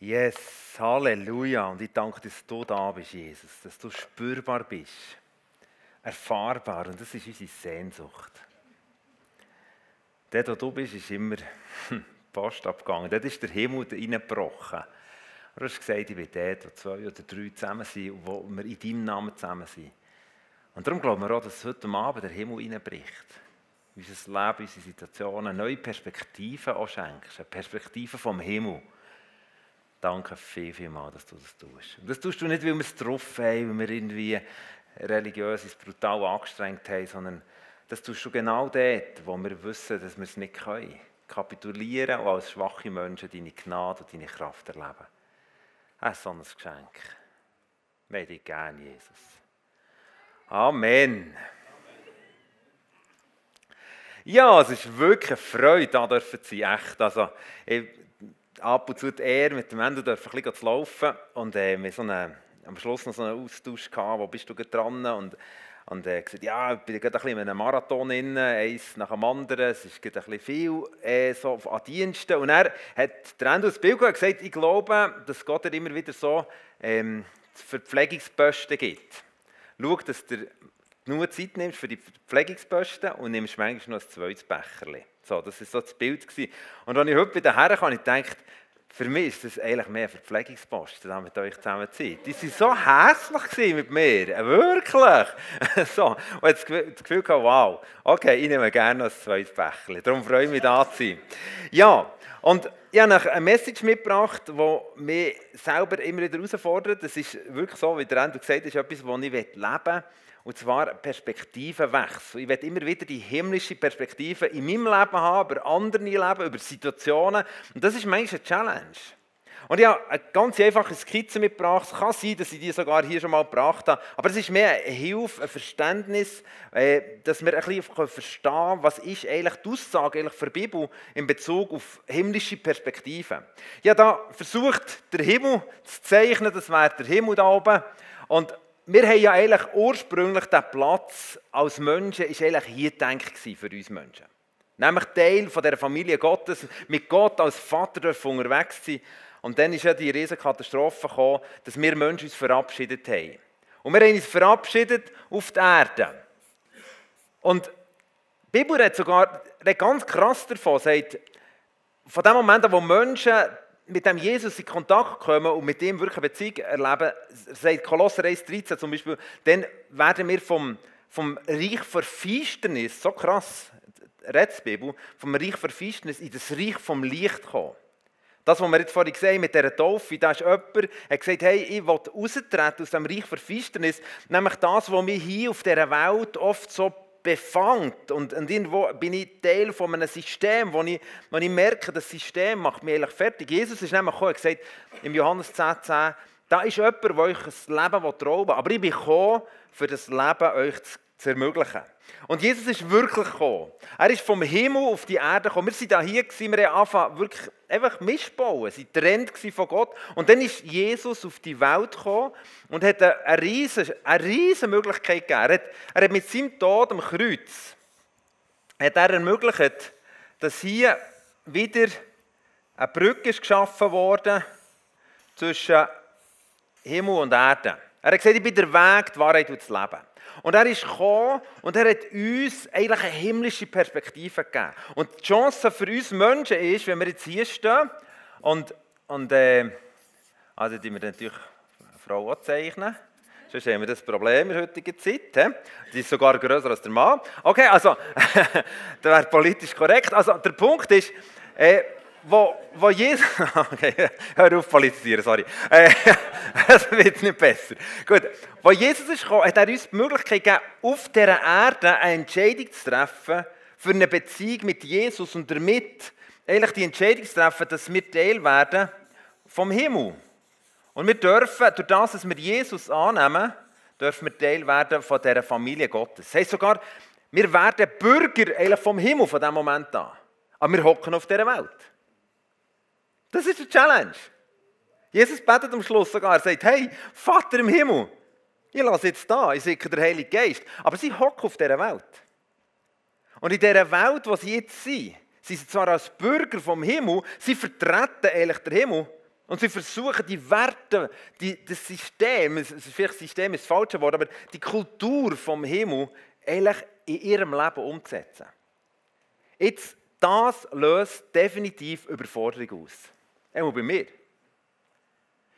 Yes, Halleluja. Und ich danke, dass du da bist, Jesus, dass du spürbar bist, erfahrbar. Und das ist unsere Sehnsucht. Dort, wo du bist, ist immer Post abgegangen. Dort ist der Himmel reingebrochen. Du hast gesagt, ich bin dort, wo zwei oder drei zusammen sind und wo wir in deinem Namen zusammen sind. Und darum glauben wir auch, dass heute Abend der Himmel reinbricht. Unser Leben, unsere Situationen, neue Perspektiven auch schenkst. Eine Perspektive vom Himmel. Danke viel, viel mal, dass du das tust. Und das tust du nicht, weil wir es drauf haben, weil wir irgendwie religiös uns brutal angestrengt haben, sondern das tust du genau dort, wo wir wissen, dass wir es nicht können. Kapitulieren und als schwache Menschen deine Gnade und deine Kraft erleben. Ein so Geschenk. Wir dich gerne, Jesus. Amen. Ja, es ist wirklich eine Freude, da dürfen sein. Echt. Also, ich, ab und zu die mit dem Ende dürfen ein bisschen laufen. Und äh, wir so eine, am Schluss noch so einen Austausch gehabt, wo bist du dran? Und, und äh, gesagt, ja, ich bin gerade ein bisschen in einem Marathon drin, eins nach dem anderen. Es ist gerade ein bisschen viel äh, so an Diensten. Und er hat der Ende das Bild gesagt, ich glaube, dass Gott er immer wieder so ähm, Verpflegungsposten gibt. Schau, dass du genug Zeit nimmst für die Verpflegungsposten und nimmst manchmal noch ein zweites Becherchen. So, das war so das Bild. Gewesen. Und als ich heute wieder herkam, ich gedacht, für mich ist das eigentlich mehr Verpflegungsposten, da mit euch zusammen Zeit. Die waren so herzlich mit mir, wirklich. so, und jetzt das Gefühl gehabt, wow, okay, ich nehme gerne noch ein zweites Becherchen. Darum freue ich mich, da zu sein. Ja, und ich habe eine Message mitgebracht, die mich selber immer wieder herausfordert. Das ist wirklich so, wie der Endo gesagt hat, ist etwas, das ich leben will. Und zwar Perspektivenwechsel. Ich will immer wieder die himmlische Perspektive in meinem Leben haben, über andere Leben, über Situationen. Und das ist manchmal eine Challenge. Und ich habe eine ganz einfache Skizze mitgebracht. Es kann sein, dass ich die sogar hier schon mal gebracht habe. Aber es ist mehr eine Hilfe, ein Verständnis, äh, dass wir ein bisschen verstehen können, was ist eigentlich die Aussage eigentlich für die Bibel in Bezug auf himmlische Perspektiven. Ich habe da versucht, den Himmel zu zeichnen. Das wäre der Himmel da oben. Und wir haben ja eigentlich ursprünglich den Platz als Menschen, ist eigentlich hier gedacht für uns Menschen. Nämlich Teil von der Familie Gottes, mit Gott als Vater unterwegs sein. Und dann ist ja die riesige Katastrophe gekommen, dass wir Menschen uns verabschiedet haben. Und wir haben uns verabschiedet auf die Erde. Und die Bibel hat sogar ganz krass davon, sagt, von dem Moment wo Menschen mit dem Jesus in Kontakt kommen und mit ihm wirklich eine Beziehung erleben, sagt Kolosser 1,13 zum Beispiel, dann werden wir vom, vom Reich der Finsternis, so krass, redet die Bibel, vom Reich der Finsternis in das Reich vom Licht kommen. Das, was wir jetzt vorhin gesehen mit dieser Taufe, da ist jemand, der gesagt, hey, ich will raustreten aus dem Reich der Finsternis, nämlich das, was wir hier auf dieser Welt oft so befangt und, und irgendwo bin ich Teil von einem System, wo ich, wo ich merke, das System macht mich eigentlich fertig. Jesus ist nämlich gekommen, gesagt, im Johannes 10, 10 da ist jemand, der euch ein Leben rauben will, aber ich bin gekommen, für das Leben euch zu zu ermöglichen. Und Jesus ist wirklich gekommen. Er ist vom Himmel auf die Erde gekommen. Wir sind da hier, gewesen, wir haben angefangen, wirklich einfach missbauen. Sie trennt von Gott. Und dann ist Jesus auf die Welt gekommen und hat eine riesige, eine riesige Möglichkeit gegeben. Er hat, er hat mit seinem Tod am Kreuz hat er ermöglicht, dass hier wieder eine Brücke ist geschaffen wurde zwischen Himmel und Erde. Er hat gesagt, ich bin der Weg, die Wahrheit und das Leben. Und er ist gekommen und er hat uns eigentlich eine himmlische Perspektive gegeben. Und die Chance für uns Menschen ist, wenn wir jetzt hier stehen und, und äh, also die wir natürlich eine Frau zeichnen. Sonst haben wir das Problem in der heutigen Zeit. He? Die ist sogar größer als der Mann. Okay, also, das wäre politisch korrekt. Also, der Punkt ist, äh, wo, wo Jesus. Okay, hör auf politisieren, sorry. Äh, es wird nicht besser. Gut, wo Jesus ist gekommen, hat er uns die Möglichkeit gegeben, auf dieser Erde eine Entscheidung zu treffen für eine Beziehung mit Jesus und damit eigentlich die Entscheidung zu treffen, dass wir Teil werden vom Himmel. Und wir dürfen, durch das, dass wir Jesus annehmen, dürfen wir Teil werden von dieser Familie Gottes. Das heisst sogar, wir werden Bürger vom Himmel von diesem Moment an. Aber wir hocken auf dieser Welt. Das ist die Challenge. Jesus betet am Schluss sogar, er sagt, hey, Vater im Himmel, ich lasse jetzt da, ich sehe den Heiligen Geist. Aber sie hocken auf dieser Welt. Und in dieser Welt, wo sie jetzt sind, sind sie zwar als Bürger vom Himmel, sie vertreten eigentlich den Himmel, Und sie versuchen die Werte, die, das System, vielleicht System ist das falsche Wort, aber die Kultur vom Himmel eigentlich in ihrem Leben umzusetzen. Jetzt, das löst definitiv Überforderung aus. Einmal bei mir.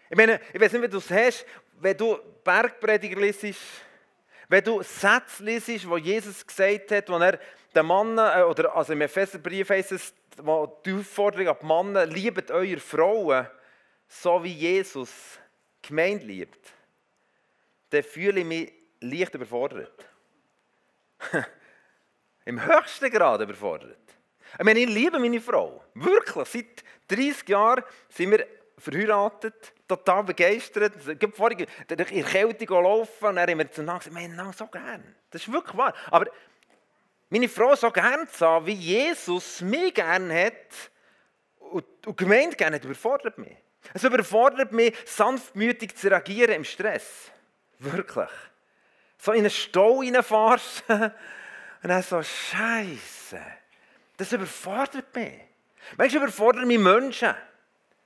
Ich meine, ich weiß nicht, wie du es hast, wenn du Bergprediger liest, wenn du Sätze liest, wo Jesus gesagt hat, wo er den Mann, äh, oder also im Epheserbrief heißt es, wo die Aufforderung an die Männer, liebt eure Frauen, so wie Jesus Gemeinde liebt, dann fühle ich mich leicht überfordert. Im höchsten Grad überfordert. Ich meine, ich liebe meine Frau. Wirklich. Seit 30 Jahren sind wir verheiratet, total begeistert. Habe vorhin durch die Erkältung laufen und dann haben wir zueinander gesagt, wir so gern. Das ist wirklich wahr. Aber meine Frau so gern zu haben, wie Jesus mich gern hat und die Gemeinde gerne hat, überfordert mich. Es überfordert mich, sanftmütig zu reagieren im Stress. Wirklich. So in einen Stau reinfahrst und dann so, Scheiße. Das überfordert mich. Weißt du, überfordert mich Menschen.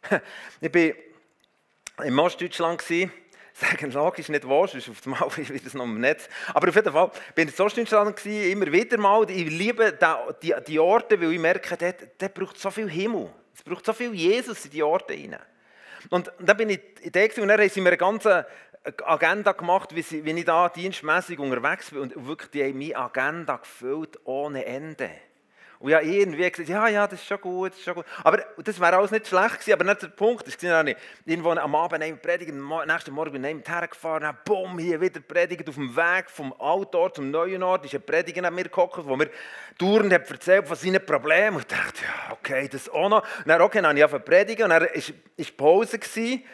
Ich war in Ostdeutschland. Sagen, logisch nicht wahr, sonst auf einmal wieder noch im Netz. Aber auf jeden Fall bin ich in Ostdeutschland immer wieder mal. Ich liebe die, die Orte, weil ich merke, dort, dort braucht so viel Himmel. Es braucht so viel Jesus in die Orte hinein. Und dann bin ich in der und dann haben sie mir eine ganze Agenda gemacht, wie, sie, wie ich da dienstmäßig unterwegs bin. Und wirklich, die haben meine Agenda gefüllt ohne Ende. Und ja, irgendwie gesagt, ja, ja, das ist schon gut, das ist schon gut. Aber das wäre alles nicht schlecht gewesen, aber nicht der Punkt. Ich war nicht irgendwo am Abend neben predigen, am nächsten Morgen bin ich hergefahren, dann bumm, hier wieder predigen auf dem Weg vom alten zum neuen Ort. ist ein Prediger an mir gekommen, wo mir dauernd hat erzählt von seinen Problemen. Und ich dachte, ja, okay, das auch noch. Und dann, okay, dann habe ich predigen und dann war Pause. Gewesen.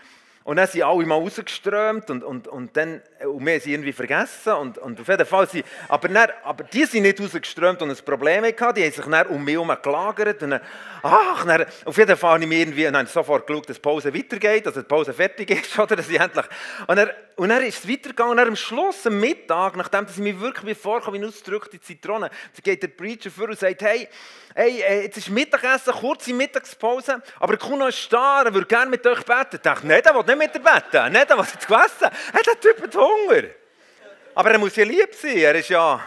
Und dann sind alle mal rausgeströmt und, und, und dann und wir haben sie irgendwie vergessen. Und, und auf jeden Fall sind, aber, dann, aber die sind nicht rausgeströmt und ein Problem hatten. Die haben sich dann um mich herum gelagert. Und dann, ach, dann, auf jeden Fall habe ich mir irgendwie, dann sofort geschaut, dass die Pause weitergeht, dass die Pause fertig ist. Oder, dass ich endlich, und, dann, und dann ist es weitergegangen. Und dann am Schluss, am Mittag, nachdem ich mich wirklich wie vorkomme, wie ausgedrückt die Zitrone, geht der Preacher vor und sagt, hey, hey, äh, jetzt ist Mittagessen, kurze Mittagspause, aber Kuno ist da, er würde gerne mit euch beten. Ich dachte, nein, der nicht mit dir beten, nicht, der will jetzt essen. Hey, der Typ hat Hunger. Aber er muss ja lieb sein, er ist ja...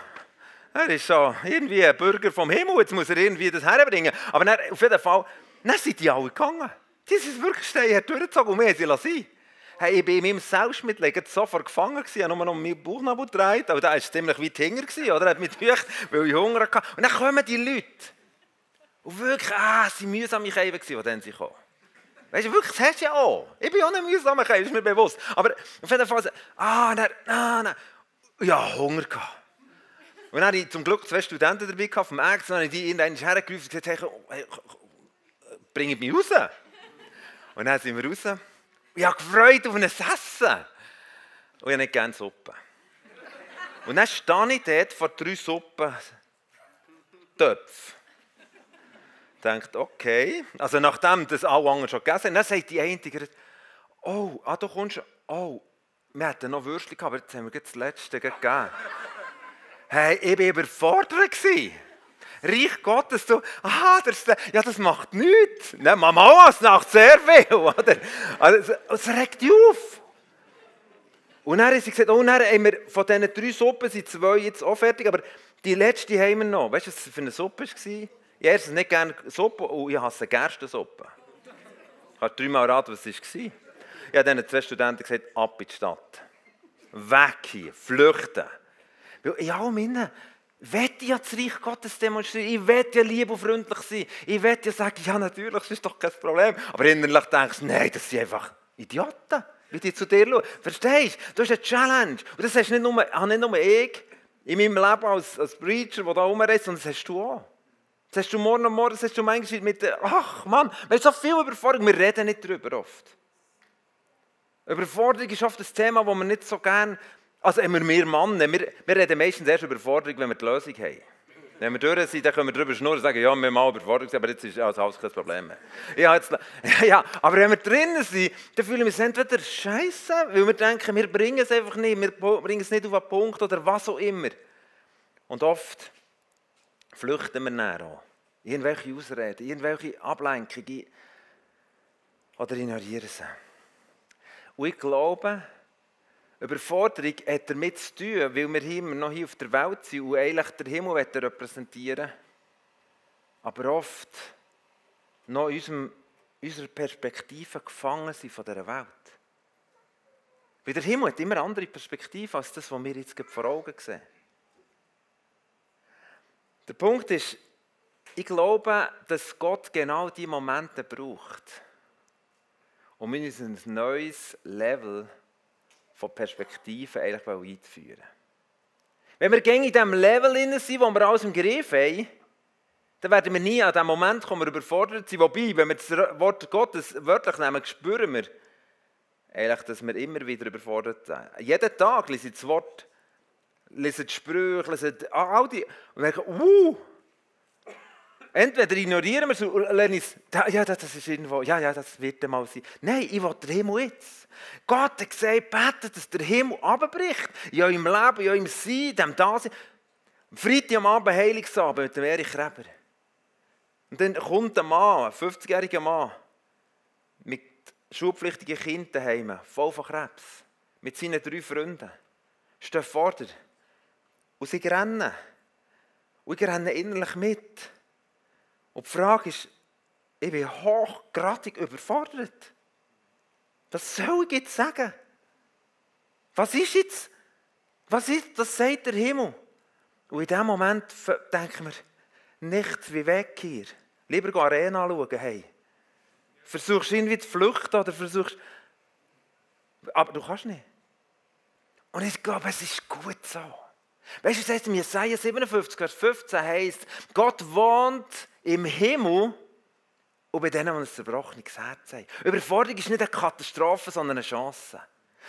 Er ist ja irgendwie ein Bürger vom Himmel, jetzt muss er irgendwie das herbringen. Aber dann, auf jeden Fall, dann sind die alle gegangen. Die sind wirklich stehen, durchgezogen und wir sie sein. Hey, ich war in meinem Selbstmitleid sofort gefangen, ich habe nur noch meinen Bauchnabel gedreht, aber der war ziemlich weit hinter, oder? Er hat mich durch, weil ich Hunger hatte. Und dann kommen die Leute. Und wirklich, ah, es waren mühsame Käfer, die dann sie kommen. Weißt du, wirklich, das hast du ja auch. Ich bin auch nicht mühsamer Käfer, ist mir bewusst. Aber auf jeden Fall, ah, nein, ah, nein. Ja, Hunger gehabt. Und dann hatte ich zum Glück zwei Studenten dabei gehabt, vom Ärzten, und dann habe ich die irgendwann hergerufen und gesagt, hey, hey, mich raus. Und dann sind wir raus. Ich habe gefreut auf ein Essen. Und ich habe nicht gerne Suppe. Und dann stehe ich dort vor drei Suppen Töpfen denkt, okay, also nachdem das alle anderen schon gegessen haben, dann sagt die eine, oh, ah, du kommst, oh, wir hatten noch Würstchen gehabt, aber jetzt haben wir das letzte gegeben. Hey, ich war überfordert. Reich Gottes, du, aha, das, ja, das macht nichts. Nein, Mama, es macht sehr viel. Oder? Also, es regt dich auf. Und dann hat sie gesagt, oh, dann haben wir von diesen drei Suppen sind zwei jetzt auch fertig, aber die letzte haben wir noch. Weißt du, was für eine Suppe war? Ich esse nicht gerne Suppe und ich hasse Gerstensuppe. Ich habe dreimal raten, was es war. Ich habe diesen zwei Studenten gesagt, ab in die Stadt. Weg hier, flüchten. Weil in allem innen will ich ja das Reich Gottes demonstrieren. Ich will ja lieb und freundlich sein. Ich will ja sagen, ja natürlich, das ist doch kein Problem. Aber innerlich denkst du, nein, das sind einfach Idioten, wie die zu dir schauen. Verstehst du? Das ist eine Challenge. Und das hast nicht nur, nicht nur ich in meinem Leben als, als Preacher, der da rumreist, sondern das hast du auch. Das hast du morgen und morgen, das hast du manchmal mit ach Mann, wir haben so viel Überforderung, wir reden nicht darüber oft. Überforderung ist oft das Thema, das wir nicht so gerne, also immer wir Männer, wir, wir reden meistens erst über Überforderung, wenn wir die Lösung haben. Wenn wir durch sind, dann können wir darüber schnurren und sagen, ja, wir haben mal überfordert, aber jetzt ist also alles kein Problem mehr. Ja, jetzt, ja, aber wenn wir drinnen sind, dann fühlen wir uns entweder scheiße, weil wir denken, wir bringen es einfach nicht, wir bringen es nicht auf einen Punkt oder was auch immer. Und oft flüchten wir näher an. Irgendwelche Ausreden, irgendwelche Ablenkungen. oder ignorieren sie. Und ich glaube, Überforderung hat damit zu tun, weil wir immer noch hier auf der Welt sind und eigentlich den Himmel repräsentieren aber oft noch in unserem, unserer Perspektive gefangen sind von dieser Welt. Weil der Himmel hat immer andere Perspektive als das, was wir jetzt vor Augen sehen. Der Punkt ist, ich glaube, dass Gott genau diese Momente braucht, um uns ein neues Level von Perspektiven eigentlich einzuführen. Wenn wir in diesem Level sind, wo wir alles im Griff haben, dann werden wir nie an dem Moment kommen, wir überfordert sind. Wobei, wenn wir das Wort Gottes wörtlich nehmen, spüren wir eigentlich, dass wir immer wieder überfordert sind. Jeden Tag lese ich das Wort, lese die Sprüche, lese all die und denke, uh, Entweder ignorieren wir es und lernen es, ja, das ist irgendwo, ja, ja, das wird mal sein. Nein, ich will den Himmel jetzt. Gott hat gesagt, betet, dass der Himmel abbricht. In eurem Leben, in eurem Sein, in dem Dasein. Freitag am Abend, Heiligsabend mit dem Erich Reber. Und dann kommt ein Mann, ein 50-jähriger Mann, mit schulpflichtigen Kindern daheim, voll von Krebs, mit seinen drei Freunden, steht vor dir. Und sie rennen. Und ich renne innerlich mit. Und die Frage ist, ich bin hochgradig überfordert. Was soll ich jetzt sagen? Was ist jetzt? Was ist, das sagt der Himmel. Und in dem Moment denken wir, nichts wie weg hier. Lieber gehen Arena schauen, hey. Versuchst irgendwie zu flüchten oder versuchst... Aber du kannst nicht. Und ich glaube, es ist gut so. Weißt du, es heißt in Jesaja 57, Vers 15 heißt, Gott wohnt im Himmel und bei denen, die ein zerbrochenes Herz haben. Überforderung ist nicht eine Katastrophe, sondern eine Chance.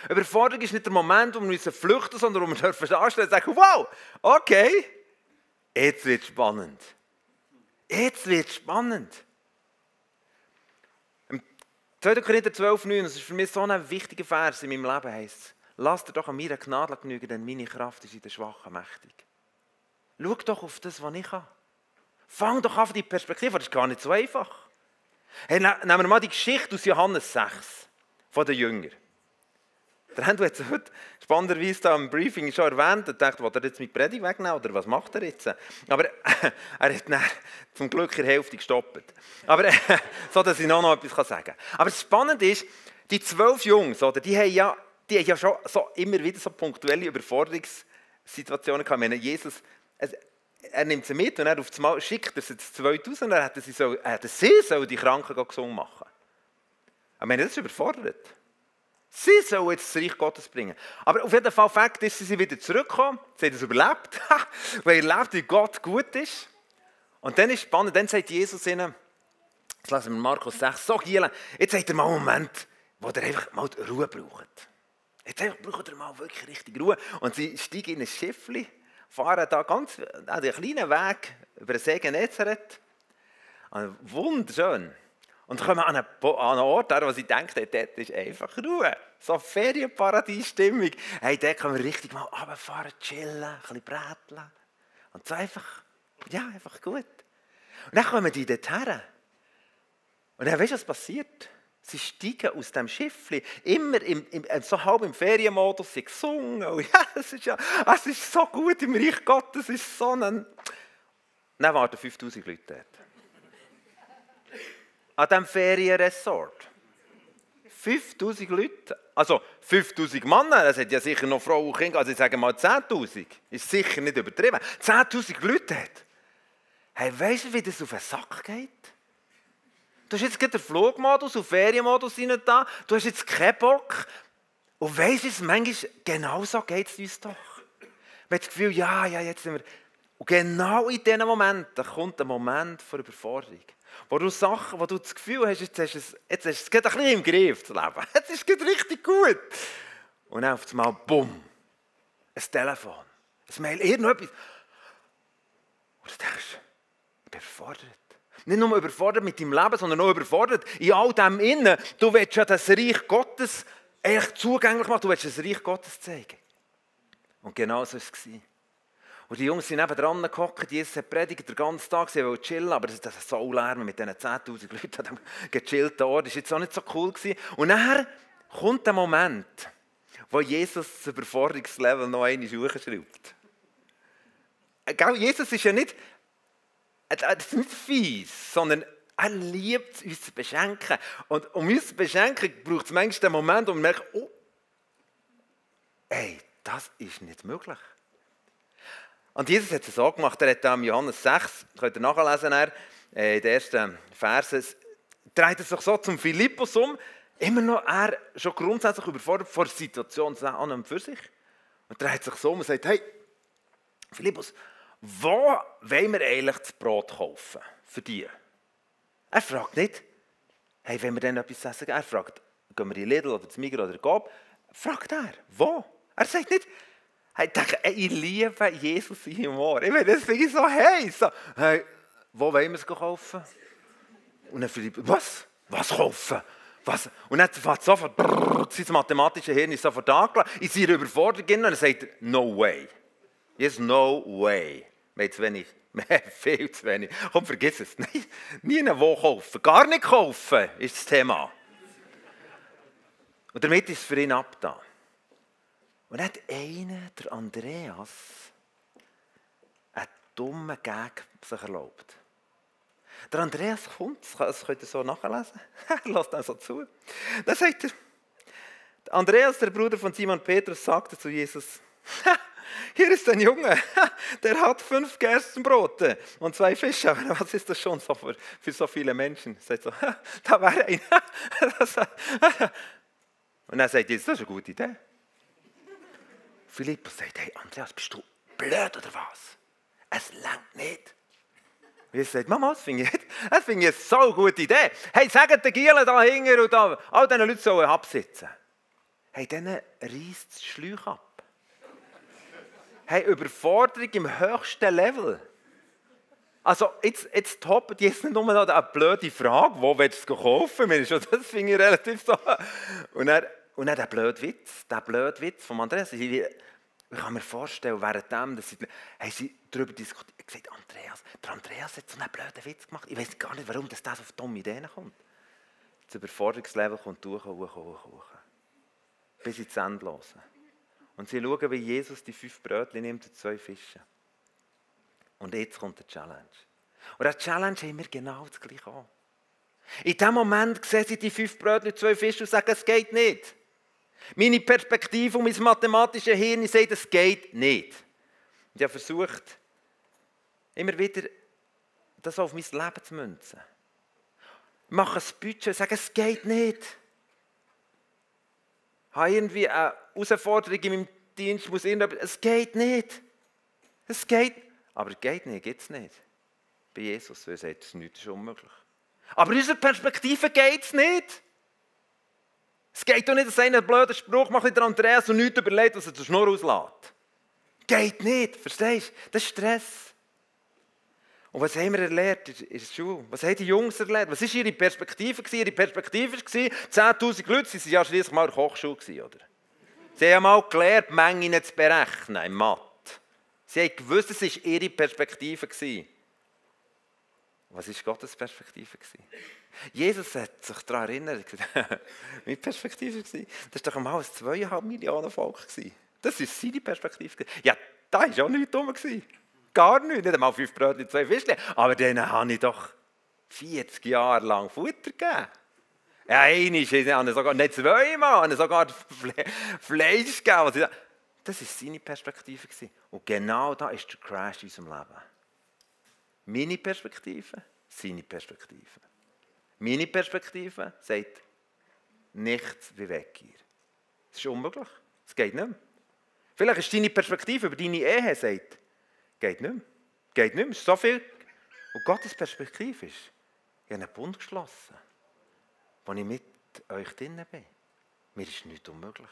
Überforderung ist nicht der Moment, wo wir müssen flüchten, sondern wo wir dürfen anstellen und sagen, wow, okay, jetzt wird es spannend. Jetzt wird es spannend. Im 2. Korinther 12, 9, das ist für mich so ein wichtiger Vers in meinem Leben, heißt es, Lass dir doch an meiner Gnade genügen, denn meine Kraft ist in der Schwachen mächtig. Schau doch auf das, was ich habe. Fang doch an die Perspektive, das ist gar nicht so einfach. Hey, nehmen wir mal die Geschichte aus Johannes 6 von den Jüngern. Der Andrew hat es heute spannenderweise da im Briefing schon erwähnt und dachte, will er jetzt mit Predigt wegnehmen oder was macht er jetzt? Aber er hat dann zum Glück in der Hälfte gestoppt. Aber so, dass ich noch, noch etwas sagen kann. Aber das Spannende ist, die zwölf Jungs, oder, die haben ja die haben ja schon so immer wieder so punktuelle Überforderungssituationen gehabt. Ich meine, Jesus, er nimmt sie mit und er auf das Mal schickt er sie zu 2000 und er hätte sie, so, er hätte sie so die Kranken gesungen machen. Ich meine, das ist überfordert. Sie sollen jetzt das Reich Gottes bringen. Aber auf jeden Fall, Fakt ist, sie sind wieder zurückgekommen, sie haben es überlebt, weil er lebt, wie Gott gut ist. Und dann ist spannend, dann sagt Jesus ihnen, jetzt lassen wir Markus 6, so Gielen, jetzt sagt er mal einen Moment, wo ihr einfach mal Ruhe braucht. Jetzt braucht ihr mal wirklich richtig Ruhe. Und sie steigen in ein Schiffchen, fahren da ganz an den kleinen Weg über den See Genezareth. Wunderschön. Und kommen einen, an einen Ort, wo sie denken, dort ist einfach Ruhe. So Ferienparadies-Stimmung. Hey, dort können wir richtig mal runterfahren, chillen, ein bisschen bräteln. Und so einfach, ja, einfach gut. Und dann kommen die dort her. Und dann weißt du, was passiert? Sie steigen aus dem Schiffli, immer im, im, äh, so halb im Ferienmodus, sie gesungen. Und ja, es ist ja, ist so gut im Reich Gottes, es ist so ein... Dann warten 5000 Leute dort. An diesem Ferienresort. 5000 Leute, also 5000 Männer, es hat ja sicher noch Frauen und Kinder, also ich sage mal 10.000, ist sicher nicht übertrieben. 10.000 Leute hat. Hey, weißt du, wie das auf den Sack geht? Du hast jetzt gerade den Flugmodus und Ferienmodus rein da. Du hast jetzt keinen Bock. Und weißt du, manchmal genau so geht es uns doch. Man hat das Gefühl, ja, ja, jetzt sind wir. Und genau in diesen Momenten kommt der Moment der Überforderung. Wo du Sachen, wo du das Gefühl hast, jetzt hast du es, jetzt hast es ein bisschen im Griff, das Leben. Jetzt ist es richtig gut. Und dann auf einmal, bumm, ein Telefon, ein Mail, irgendetwas. Und du denkst, ich bin überfordert. Nicht nur überfordert mit deinem Leben, sondern auch überfordert in all dem Innen. Du willst ja das Reich Gottes echt zugänglich machen. Du willst das Reich Gottes zeigen. Und genau so war es. Und die Jungs sind neben dran gehockt, Jesus hat predigt den ganzen Tag, sie wollen chillen, aber das, das so Lärm mit diesen 10'000 Leuten an diesem gechillten Ort, das war jetzt auch nicht so cool. Gewesen. Und nachher kommt der Moment, wo Jesus das Überforderungslevel noch einmal hochschraubt. Jesus ist ja nicht, das ist nicht fies, sondern er liebt uns zu beschenken. Und um uns zu beschenken, braucht es manchmal den Moment, wo man merkt, oh, ey, das ist nicht möglich. Und Jesus hat es so gemacht, er hat in Johannes 6, könnt ihr nachlesen, er, äh, in den ersten Versen, dreht er sich so zum Philippus um, immer noch er schon grundsätzlich überfordert vor der Situation an und für sich. Und dreht sich so um und sagt, hey, Philippus, wo wollen wir eigentlich das Brot kaufen für die? Er fragt nicht, hey, wenn wir denn etwas essen, er fragt, gehen wir in Lidl oder zu Migros oder Coop, fragt er, wo? Er sagt nicht, ich denke, ich liebe Jesus im Humor. Ich meine, das ich so heiß. So, hey, wo wollen wir es kaufen? Und dann Philipp, was? Was kaufen? Was? Und dann fährt sofort, brrr, sein mathematisches Hirn ist sofort angelassen. In seiner Überforderung und dann sagt er, no way. Yes, no way. Haben zu wenig. Haben viel zu wenig. Komm, vergiss es. Nein, nie wo kaufen. Gar nicht kaufen ist das Thema. Und damit ist es für ihn abgetan. Und dann hat einer, der Andreas, einen dummen Gag sich erlaubt. Der Andreas kommt, das könnt ihr so nachlesen, lasst dann so zu. Dann sagt er, Andreas, der Bruder von Simon Petrus, sagte zu Jesus, hier ist ein Junge, der hat fünf Gerstenbrote und zwei Fische. Was ist das schon so für, für so viele Menschen? Sagt so, da war ein. Und dann sagt Jesus, das ist eine gute Idee. Philippus sagt, hey Andreas, bist du blöd oder was? Es langt nicht. Und Jesus sagt, Mama, das finde ich, das finde ich eine so gute Idee. Hey, sagt den Gielen da hinten und da, all diesen Leuten sollen absitzen. Hey, denen reißt das Schläuch ab. Hey, Überforderung im höchsten Level. Also, jetzt, jetzt toppt jetzt nicht nur noch eine blöde Frage, wo willst du es kaufen? Das finde ich relativ so. Und er und dann der blöde Witz, der blöde Witz von Andreas. Ich, kann mir vorstellen, währenddem, dass sie, haben sie darüber diskutiert, gesagt, Andreas, der Andreas hat so einen blöden Witz gemacht. Ich weiß gar nicht, warum das auf dumme Ideen kommt. Das Überforderungslevel kommt hoch, hoch, hoch, hoch. Bis ins Endlose. Und sie schauen, wie Jesus die fünf Brötchen nimmt und zwei Fische. Und jetzt kommt der Challenge. Und der Challenge haben wir genau das gleiche an. In dem Moment sehen sie die fünf Brötchen, zwei Fische und sagen, es geht nicht. Meine Perspektive und mein mathematisches Hirn sagt, es geht nicht. Und ich habe versucht, immer wieder das auf mein Leben zu münzen. Ich mache ein Budget und sage, es geht nicht. Habe irgendwie eine Herausforderung in meinem Dienst, muss irgendetwas, es geht nicht. Es geht, aber es geht nicht, geht es nicht. Bei Jesus, weil er sagt, es ist unmöglich. Aber in unserer Perspektive geht es nicht. Es geht doch nicht, dass einer einen blöden Spruch macht, der Andreas und nichts überlegt, was er zur Schnur auslässt. Geht nicht, verstehst du? Das ist Stress. Und was haben wir erlebt in der Schule? Was haben die Jungs erlebt? Was war ihre Perspektive? Ihre Perspektive war, 10'000 Leute, sie waren ja schließlich mal in der Hochschule, oder? Sie haben mal gelernt, Mengen zu berechnen im Mathe. Sie haben gewusst, es war ihre Perspektive. Was war Gottes Perspektive? Jesus hat sich daran erinnert, meine Perspektive war, das war doch einmal ein zweieinhalb Millionen Volk. Das war seine Perspektive. Ja, da war auch nichts dumm. Gar nichts, nicht einmal fünf Brötchen, zwei Fischchen. Aber denen habe ich doch 40 Jahre lang Futter gegeben. Ja, einmal, sogar, nicht zweimal, sogar Fleisch gegeben. Das war seine Perspektive. Und genau da ist der Crash in unserem Leben. Meine Perspektive, seine Perspektive. Meine Perspektive sagt, nichts wie weg hier. Das ist unmöglich. Es geht nicht mehr. Vielleicht ist deine Perspektive über deine Ehe, sagt, geht nicht mehr. Geht nicht mehr. Es so viel. Und Gottes Perspektive ist, ich habe einen Bund geschlossen, wo ich mit euch drinnen bin. Mir ist nichts unmöglich.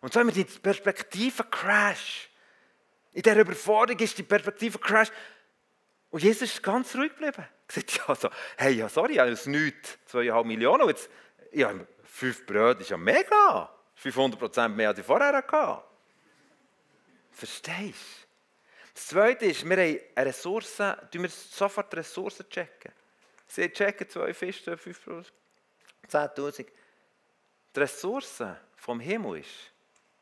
Und so haben wir die Perspektive Crash. In dieser Überforderung ist die Perspektive Crash. Und Jesus ist ganz ruhig geblieben. Er sagt, ja, so, hey, ja, sorry, ich habe nichts, zweieinhalb Millionen, jetzt, ich habe fünf Brötchen, ist ja mega. 500 Prozent mehr als ich vorher hatte. Verstehst du? Das Zweite ist, wir haben eine Ressource, wir sofort Ressourcen checken. Sie checken zwei Fische, fünf 10'000. Die Ressource vom Himmel ist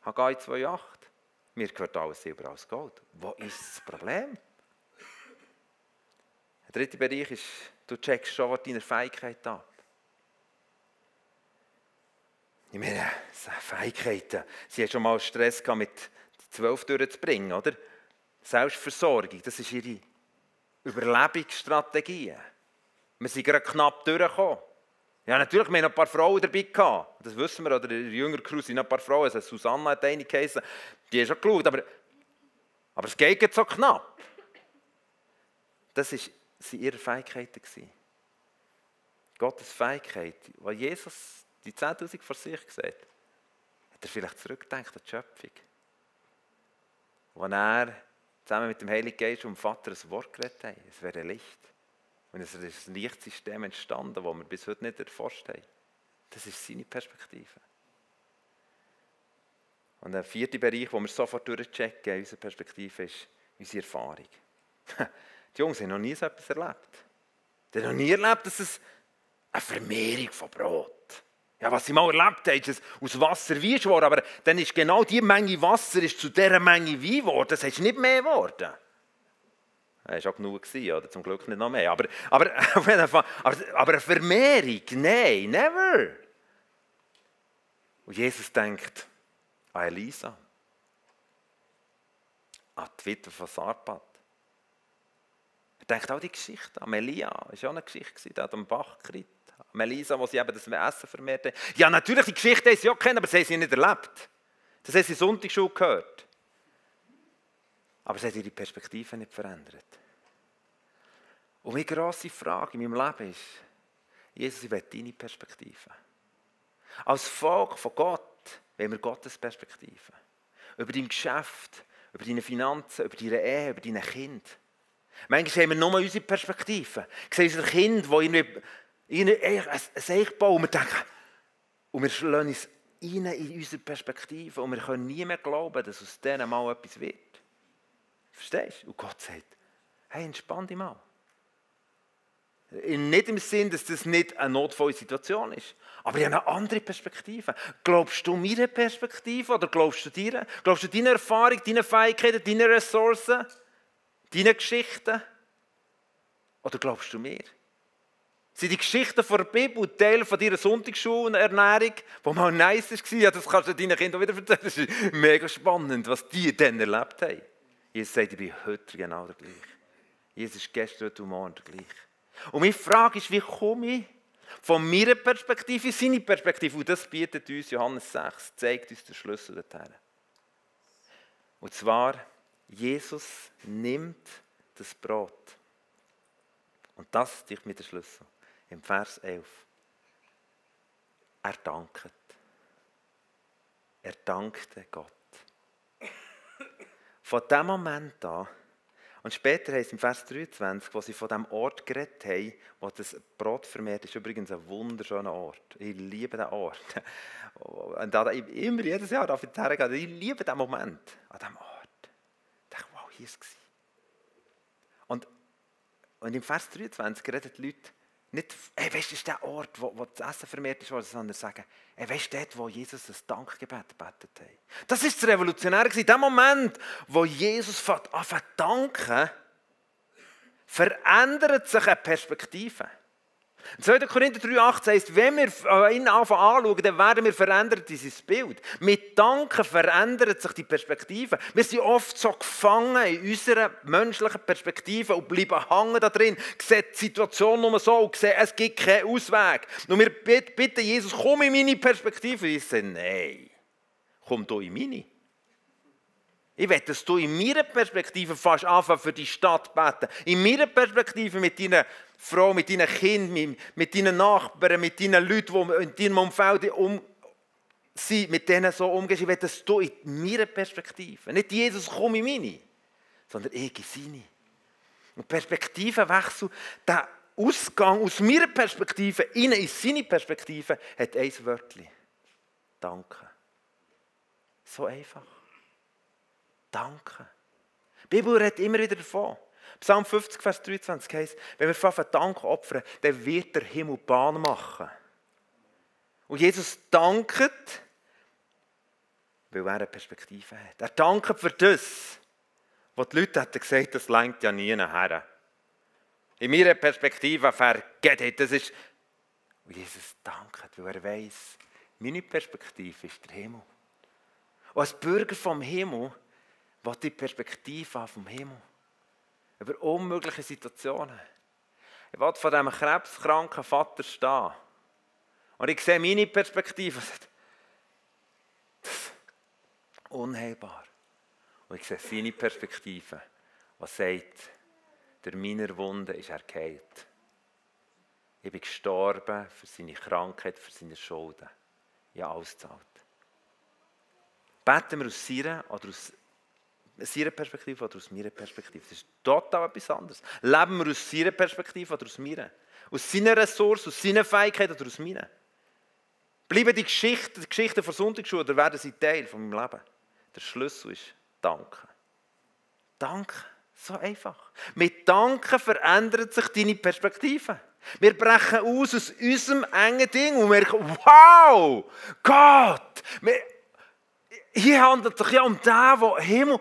Haggai 2,8. Mir gehört alles Silber als Gold. Wo ist das Problem? Der dritte Bereich ist, du checkst schon deine Fähigkeit ab. Ich meine, Fähigkeiten. Sie hat schon mal Stress gehabt, mit zwölf durchzubringen, oder? Selbstversorgung, das ist ihre Überlebensstrategie. Wir sind gerade knapp durchgekommen. Ja, natürlich, wir haben noch ein paar Frauen dabei gehabt. Das wissen wir, oder der jüngeren Crew sind noch ein paar Frauen. Also Susanna hat eine geheißen, die hat schon geschaut, aber, aber es geht jetzt so knapp. Das waren ihre Fähigkeiten. Gottes Fähigkeit, weil Jesus die 10.000 vor sich gesagt hat er vielleicht zurückgedacht an die Schöpfung. Als er zusammen mit dem Heiligen Geist und dem Vater ein Wort geredet hat, es wäre Licht. Und es ist ein Lichtsystem entstanden, das wir bis heute nicht erforscht haben. Das ist seine Perspektive. Und der vierte Bereich, wo wir sofort durchchecken in unserer Perspektive, ist unsere Erfahrung. Die Jungs haben noch nie so etwas erlebt. Die haben noch nie erlebt, dass es eine Vermehrung von Brot. Ja, was sie mal erlebt haben, ist aus Wasser Wein geworden, aber dann ist genau die Menge Wasser ist zu dieser Menge Wein geworden. Das ist nicht mehr geworden. Das war auch genug, oder? zum Glück nicht noch mehr. Aber, aber, auf aber, aber eine Vermehrung, nein, never. Und Jesus denkt an Elisa, an die Witwe von Sarpat. Er denkt auch die Geschichte an Melia, das war auch eine Geschichte, die hat am Bach gekriegt. Melisa, wo sie eben das Essen vermehrt haben. Ja, natürlich, die Geschichte haben sie auch kennen, aber sie haben sie nicht erlebt. Das haben sie Sonntagsschule gehört. Aber sie hat ihre Perspektive nicht verändert. Und meine grosse Frage in meinem Leben ist, Jesus, ich will deine Perspektive. Als Volk von Gott wollen wir Gottes Perspektive. Über dein Geschäft, über deine Finanzen, über deine Ehe, über deine Kind. Manchmal haben wir nur unsere Perspektive. Ich sehe unser Kind, das irgendwie ein Seich bauen und wir denken, und wir schlagen uns rein in unsere Perspektive und wir können nie mehr glauben, dass aus denen mal etwas wird. Verstehst du? Und Gott sagt, hey, entspann dich mal. Nicht im Sinn, dass das nicht eine notvolle Situation ist. Aber ich habe eine andere Perspektive. Glaubst du meine Perspektive oder glaubst du dir? Glaubst du deine Erfahrung, deine Fähigkeiten, deine Ressourcen, deine Geschichten? Oder glaubst du mir? Sind die Geschichten von der Bibel Teil von deiner Sonntagsschulernährung, die mal nice war? Ja, das kannst du deinen Kindern wieder erzählen. Das ist mega spannend, was die dann erlebt haben. Jesus sagt, ich bin heute genau der gleiche. Jesus ist gestern, und morgen der gleiche. Und meine Frage ist, wie komme ich von meiner Perspektive in seine Perspektive? Und das bietet uns Johannes 6, zeigt uns den Schlüssel dorthin. Und zwar, Jesus nimmt das Brot. Und das ist mit der Schlüssel im Vers 11. Er danket. Er dankte Gott. Von dem Moment an, und später heißt es im Vers 23, wo sie von dem Ort geredet haben, wo das Brot vermehrt ist, übrigens ein wunderschöner Ort. Ich liebe diesen Ort. Und da, immer, jedes Jahr darf ich hergehen. Ich liebe diesen Moment an diesem Ort. Ich dachte, wow, hier war es. Und, und im Vers 23 reden die Leute nicht, hey, weißt ist der Ort, wo, wo das Essen vermehrt ist, sondern sagen, hey, weißt dort, wo Jesus das Dankgebet gebetet hat. Das ist das Revolutionäre. In dem Moment, wo Jesus anfängt danken, verändert sich eine Perspektive. 2. Korinther 3,8 heißt, wenn wir ihn anschauen, dann werden wir verändert in sein Bild. Mit Danken verändert sich die Perspektive. Wir sind oft so gefangen in unserer menschlichen Perspektive und bleiben hängen da drin, sehen die Situation nur so und sehen, es gibt keinen Ausweg. Und wir bitten Jesus, komm in meine Perspektive. Und ich sage, nein, komm du in meine. Ich will, dass du in meiner Perspektive fast anfangen für die Stadt beten. In meiner Perspektive mit deiner Frau, mit deinen Kindern, mit deinen Nachbarn, mit deinen Leuten, die in deinem Umfeld um sind, mit denen so umgehst. Ich will, dass du in meiner Perspektive, nicht Jesus komm in meine, sondern ich in seine. Und Perspektivenwechsel, der Ausgang aus meiner Perspektive in seine Perspektive, hat ein Wörtchen. Danke. So einfach. Danke. Die Bibel redet immer wieder davon. Psalm 50, Vers 23 heißt, wenn wir von Dank opfern, dann wird der Himmel Bahn machen. Und Jesus dankt, weil er eine Perspektive hat. Er dankt für das, was die Leute hätten gesagt, das lenkt ja nie nachher. In meiner Perspektive vergeht das ist. Und Jesus dankt, weil er weiß, meine Perspektive ist der Himmel. Und als Bürger vom Himmel, was die Perspektive vom Himmel über unmögliche Situationen. Ich will von diesem krebskranken Vater stehen. Und ich sehe meine Perspektive. Das ist unheilbar. Und ich sehe seine Perspektive, was sagt, der meiner Wunde ist er geheilt. Ich bin gestorben für seine Krankheit, für seine Schulden. Ja, alles zahlt. Beten wir aus seiner oder aus aus ihrer Perspektive oder aus meiner Perspektive. Das ist total etwas anderes. Leben wir aus ihrer Perspektive oder aus meiner? Aus seiner Ressource, aus seiner Fähigkeit oder aus meiner? Bleiben die Geschichten, die Geschichten von Sonntagsschule oder werden sie Teil von meinem Leben? Der Schlüssel ist Danke. Danke. So einfach. Mit Danken verändert sich deine Perspektive. Wir brechen aus aus unserem engen Ding und merken, wow, Gott, hier handelt es sich ja um den, der Himmel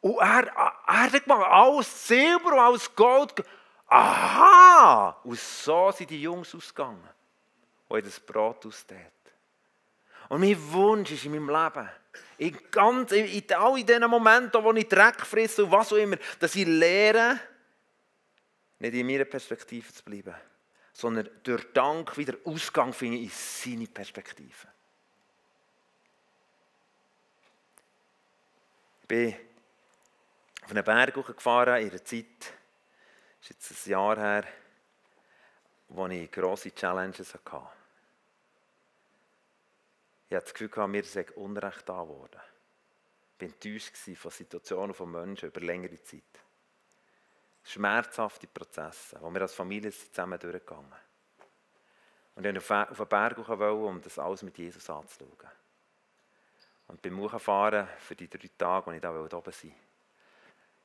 und er, er hat gemacht, alles Silber und alles Gold. Aha! Und so sind die Jungs ausgegangen, die das Brot ausgetan Und mein Wunsch ist in meinem Leben, in, ganz, in, in all diesen Momenten, wo ich Dreck frisse und was auch immer, dass ich lehre, nicht in meiner Perspektive zu bleiben, sondern durch Dank wieder Ausgang finde in seine Perspektive. Ich bin auf einen Berg gefahren in einer Zeit, das ist jetzt ein Jahr her, wo ich grosse Challenges hatte. Ich hatte das Gefühl, mir sei Unrecht da worden. Ich war enttäuscht von Situationen von Menschen über längere Zeit. Schmerzhafte Prozesse, wo wir als Familie zusammen durchgegangen Und ich wollte auf den Berg wollen, um das alles mit Jesus anzuschauen. Und beim Hochfahren für die drei Tage, als ich da oben sein wollte,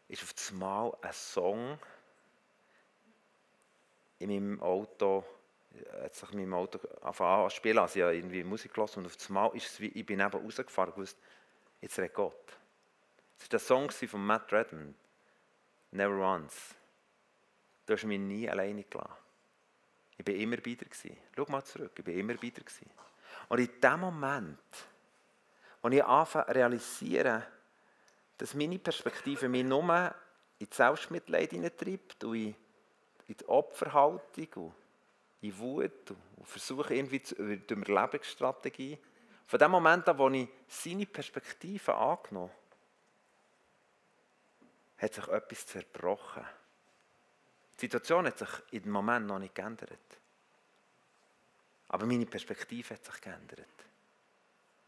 ist auf einmal ein Song in meinem Auto, hat sich in meinem Auto angefangen zu spielen. Also ich habe irgendwie Musik gelassen und auf einmal ist es wie, ich bin eben rausgefahren und wusste, jetzt redet Gott. Das war der Song von Matt Redman, Never Once. Du hast mich nie alleine gelassen. Ich war immer bei dir. Schau mal zurück, ich war immer bei dir. Und in dem Moment, wo ich anfange zu realisieren, dass meine Perspektive mich nur in die Selbstmitleid hineintreibt und in, die Opferhaltung und in Wut und versuche irgendwie zu, durch eine Lebensstrategie. Von dem Moment an, wo ich seine Perspektive angenommen habe, hat sich etwas zerbrochen. Die Situation hat sich in dem Moment noch nicht geändert. Aber meine Perspektive hat sich geändert.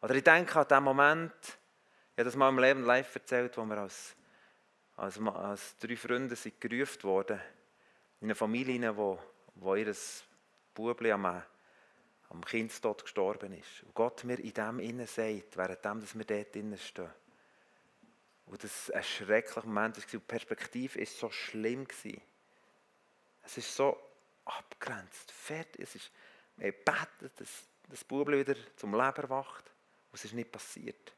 Oder ich denke an den Moment, ich habe das mal im Leben live erzählt, wo wir als, als, als drei Freunde sind gerufen wurden, in einer Familie, wo, wo ihr Bubli am, am Kindstod gestorben ist. Und Gott mir in dem innen sagt, währenddem dass wir dort innen stehen. Und das ein schrecklicher Moment war. Die Perspektive war so schlimm. Es ist so abgrenzt, fertig. Es ist, wir beten, dass das Bubli wieder zum Leben erwacht. Und es ist nicht passiert.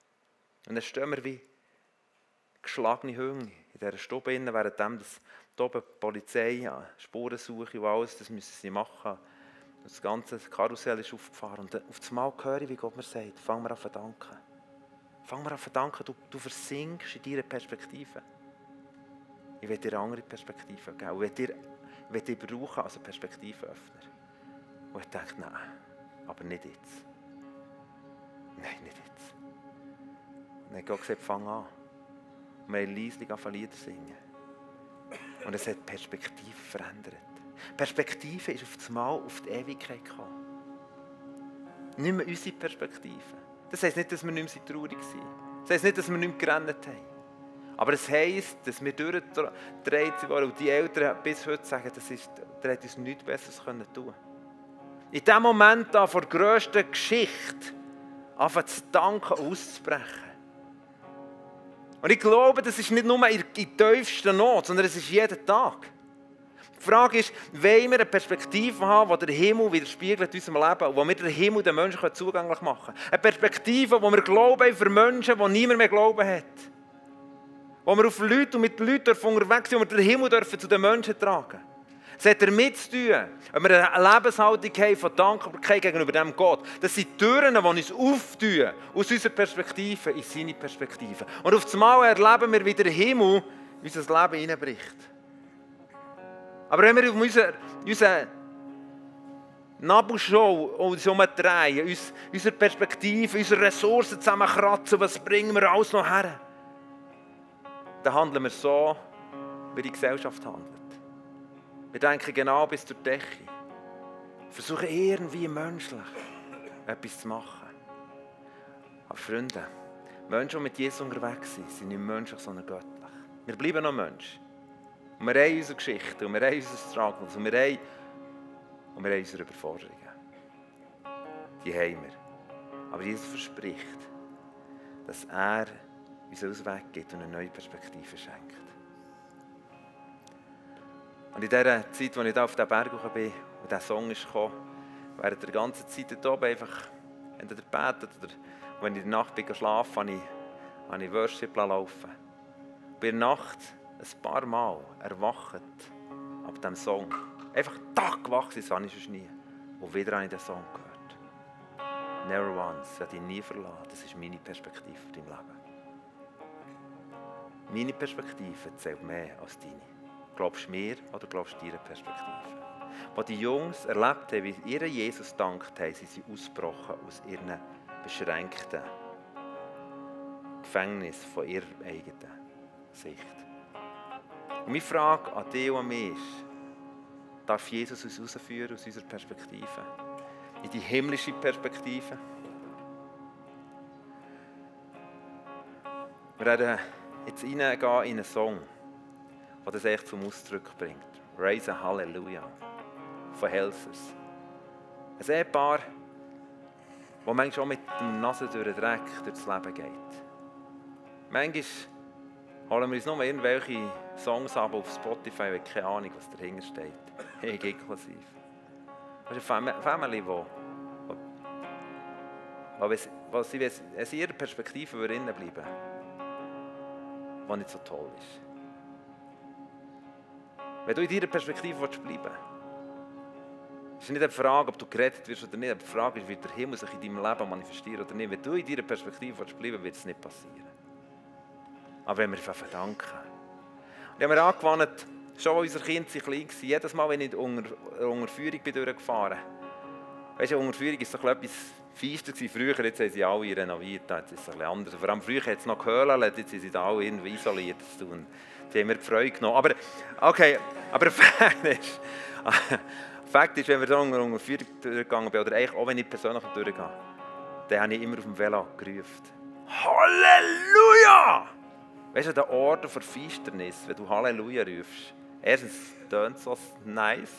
Und dann stehen wir wie geschlagene Hunde in dieser Stube, während die Polizei, Spurensuche und alles, das müssen sie machen. Das ganze Karussell ist aufgefahren. Und auf das Mal höre ich, wie Gott mir sagt, fang mir an zu danken. Fang mir an zu danken, du, du versinkst in deiner Perspektive. Ich will dir eine andere Perspektive geben. Ich will dir, ich will dich brauchen als Perspektiveöffner. Und ich denke, nein, aber nicht jetzt. Nein, nicht jetzt. Und dann hat Gott gesagt, fang an. Und wir haben angefangen Lieder singen. Und es hat Perspektive verändert. Perspektive ist auf das Mal auf die Ewigkeit gekommen. Nicht mehr unsere Perspektive. Das heisst nicht, dass wir nicht mehr traurig sind. Das heisst nicht, dass wir nicht mehr gerannt haben. Aber es heisst, dass wir durchgedreht waren und die Eltern bis heute sagen, das ist, hätte uns nichts Besseres tun können. In dem Moment da vor der grössten Geschichte anfangen zu danken auszubrechen. Und ich glaube, das ist nicht nur in der tiefsten Not, sondern es ist jeden Tag. Die Frage ist, wollen wir eine Perspektive haben, die der Himmel widerspiegelt in unserem Leben und wo wir den Himmel den Menschen zugänglich machen können. Eine Perspektive, wo wir Glauben für Menschen, die niemand mehr Glauben hat. Wo wir auf Leute und mit Leuten unterwegs sind und wir den Himmel dürfen zu den Menschen tragen Es hat damit zu tun, wenn wir eine Lebenshaltung haben von Dankbarkeit gegenüber dem Gott. Das sind Türen, die uns auftun, aus unserer Perspektive in seine Perspektive. Und auf einmal erleben wir, wie der Himmel unser Leben hineinbricht. Aber wenn wir auf unsere, unsere Nabelshow uns umdrehen, uns, unsere Perspektive, unsere Ressourcen zusammenkratzen, was bringen wir alles noch her? Dann handeln wir so, wie die Gesellschaft handelt. Wir denken genau bis zur Decke. Versuchen irgendwie menschlich etwas zu machen. Aber Freunde, Menschen, die mit Jesus unterwegs sind, sind nicht menschlich, sondern göttlich. Wir bleiben noch Menschen. Und wir haben unsere Geschichte, und wir haben unsere Struggles, und wir haben, und wir haben unsere Überforderungen. Die haben wir. Aber Jesus verspricht, dass er uns Ausweg gibt und eine neue Perspektive schenkt. Und in dieser Zeit, als ich da auf den Berg bin und dieser Song ist gekommen, während der ganzen Zeit dort oben einfach entweder betet oder wenn ich in der Nacht bin schlafen, habe ich, habe ich Worship laufen. Bei der Nacht ein paar Mal erwacht ab diesem Song. Einfach Tag gewachsen ist, habe ich schon nie. Und wieder habe ich den Song gehört. Never once. Ich habe dich nie verlassen. Das ist meine Perspektive für dein Leben. Meine Perspektive zählt mehr als deine. Glaubst du mir oder glaubst du deiner Perspektive? Als die Jungs erlebt haben, wie ihre Jesus dankt haben, sind sie ausgebrochen aus ihren beschränkten Gefängnis von ihrer eigenen Sicht. Und meine Frage an dich und an mich ist, darf Jesus uns herausführen aus unserer Perspektive? In die himmlische Perspektive? Wir werden jetzt hineingehen in einen Song, der das echt zum Ausdruck bringt. Raise a Hallelujah von Helsers. Ein Ehepaar, das manchmal auch mit der Nase durch den Dreck durchs Leben geht. Manchmal holen wir uns nur irgendwelche Songs ab auf Spotify, weil keine Ahnung, was dahinter steht. Hey, inklusiv. Das ist eine Family, die was, sie aus ihrer Perspektive innen bleiben was nicht so toll ist. Wenn du in deiner Perspektive bleiben willst, ist nicht eine Frage, ob du gerettet wirst oder nicht, die Frage ist, wird der Himmel sich in deinem Leben manifestieren oder nicht. Wenn du in deiner Perspektive bleiben willst, wird es nicht passieren. Aber wenn wir einfach danken. Und haben wir angewandt, schon als Kind klein war, jedes Mal, wenn ich unter, unter Führung bin durchgefahren bin, weißt du, unter Führung war so etwas feister Früher, jetzt haben sie alle renoviert, jetzt ist es ein bisschen anders. Vor allem früher hat es noch gehört, jetzt sind sie alle irgendwie isoliert zu tun. Die haben mir gefreut genommen. Aber, okay, aber Fakt ist, Fakt ist, wenn wir da unter Führung durchgegangen sind, oder eigentlich auch wenn ich persönlich durchgehe, dann habe ich immer auf dem Velo gerufen. Halleluja! Weißt du, der Ort der Finsternis, wenn du Halleluja rufst, erstens tönt so nice,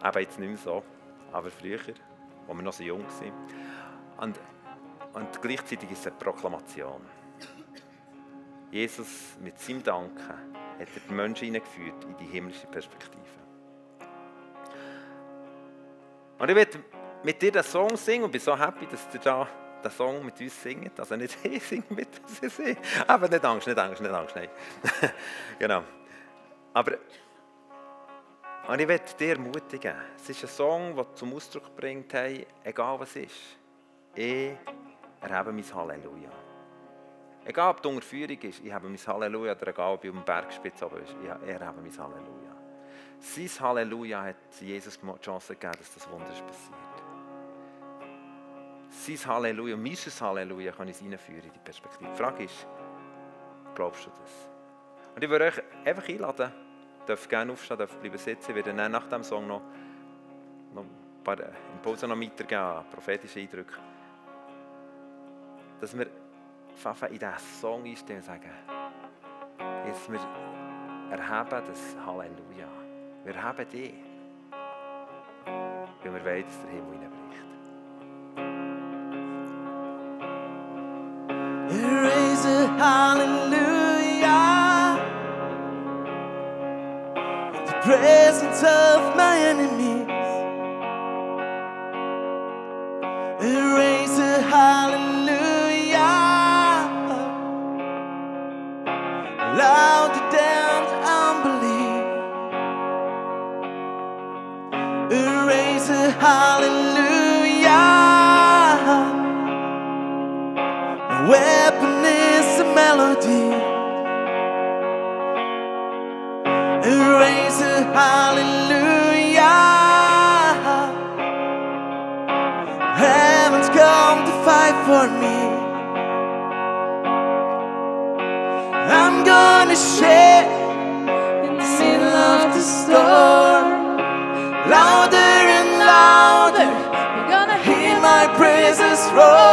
aber jetzt nicht mehr so, aber früher, als wir noch so jung waren. Und, und gleichzeitig ist es eine Proklamation. Jesus mit seinem Danken hat er die Menschen hineingeführt in die himmlische Perspektive. Und ich werde mit dir den Song singen und bin so happy, dass du da den Song mit uns singen. Also nicht ich singe mit, sie singen. Aber nicht Angst, nicht Angst, nicht Angst, nein. genau. Aber und ich möchte dir ermutigen, es ist ein Song, der zum Ausdruck bringt, hey, egal was ist, ich erhebe mein Halleluja. Egal ob die Unterführung ist, ich habe mein Halleluja, oder egal ob ich auf dem Bergspitze oben ist, ich erhebe mein Halleluja. Sein Halleluja hat Jesus die Chance gegeben, dass das Wunder passiert sein Halleluja, mein Halleluja kann ich reinführen in die Perspektive. Die Frage ist, glaubst du das? Und ich würde euch einfach einladen, dürft gerne aufstehen, dürft bleiben sitzen. Ich werde nach dem Song noch, noch ein paar Impulse noch weitergeben, prophetische Eindrücke. Dass wir in diesen Song einstellen und sagen, jetzt wir erheben das Halleluja. Wir erheben dich. Weil wir wollen, dass der Himmel hineinbricht. Raise a in the presence of my enemy. a hallelujah. My weapon is a melody. Raise a hallelujah. Heaven's come to fight for me. I'm gonna share in the middle of the storm. Loud Jesus rose.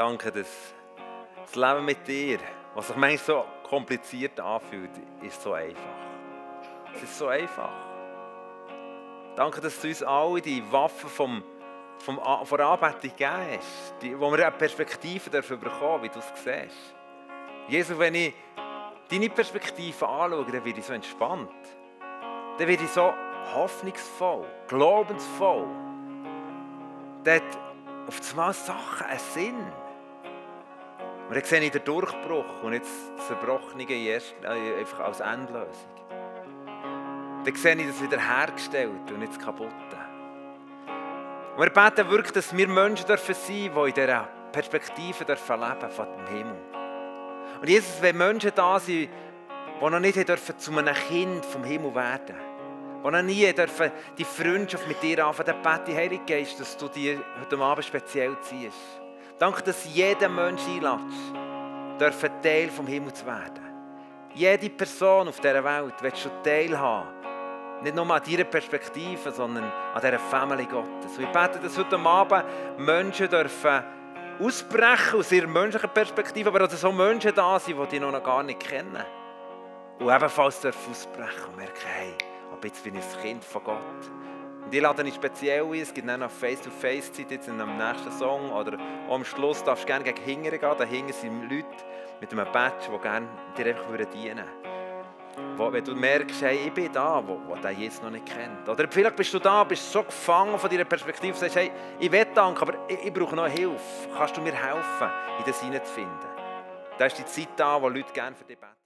Danke, dass das Leben mit dir, was sich manchmal so kompliziert anfühlt, ist so einfach. Es ist so einfach. Danke, dass du uns alle die Waffen vom, vom, von der Anbetung gegeben hast, die, wo wir eine Perspektive dürfen bekommen, wie du es siehst. Jesus, wenn ich deine Perspektive anschaue, dann werde ich so entspannt. Dann werde ich so hoffnungsvoll, glaubensvoll. Dort hat auf einmal Sachen einen Sinn. Und dann sehe ich den Durchbruch und jetzt das Zerbrochene äh, einfach als Endlösung. Dann sehe ich das wiederhergestellt und nicht das Kaputte. Und wir beten wirklich, dass wir Menschen dürfen sein, die in dieser Perspektive dürfen leben von dem Himmel. Und Jesus, wenn Menschen da sind, die noch nicht dürfen zu einem Kind vom Himmel werden die noch nie dürfen die Freundschaft mit dir anfangen, dann bete ich, Heilige Geist, dass du dir heute Abend speziell ziehst. Danke, dass jeder Mensch einlässt, dürfen Teil vom Himmel zu werden. Jede Person auf dieser Welt wird schon teilhaben. Nicht nur an deiner Perspektive, sondern an dieser Familie Gottes. Und ich bete, dass heute Abend Menschen dürfen ausbrechen aus ihrer menschlichen Perspektive, aber dass so Menschen da sind, die dich noch gar nicht kennen. Und ebenfalls dürfen ausbrechen und merken, hey, ab jetzt bin ich ein Kind von Gott. Und ich lade dich speziell ein, es gibt dann noch Face-to-Face-Zeit jetzt in dem nächsten Song oder auch am Schluss darfst du gerne gegen Hingere gehen, da hinten sind Leute mit einem Badge, die gerne dir einfach dienen würden. Wo, wenn du merkst, hey, ich bin da, wo, wo der Jesus noch nicht kennt. Oder vielleicht bist du da, bist so gefangen von deiner Perspektive, sagst, hey, ich will danken, aber ich, ich brauche noch Hilfe. Kannst du mir helfen, in das hineinzufinden? Da ist die Zeit da, wo Leute gerne für dich beten.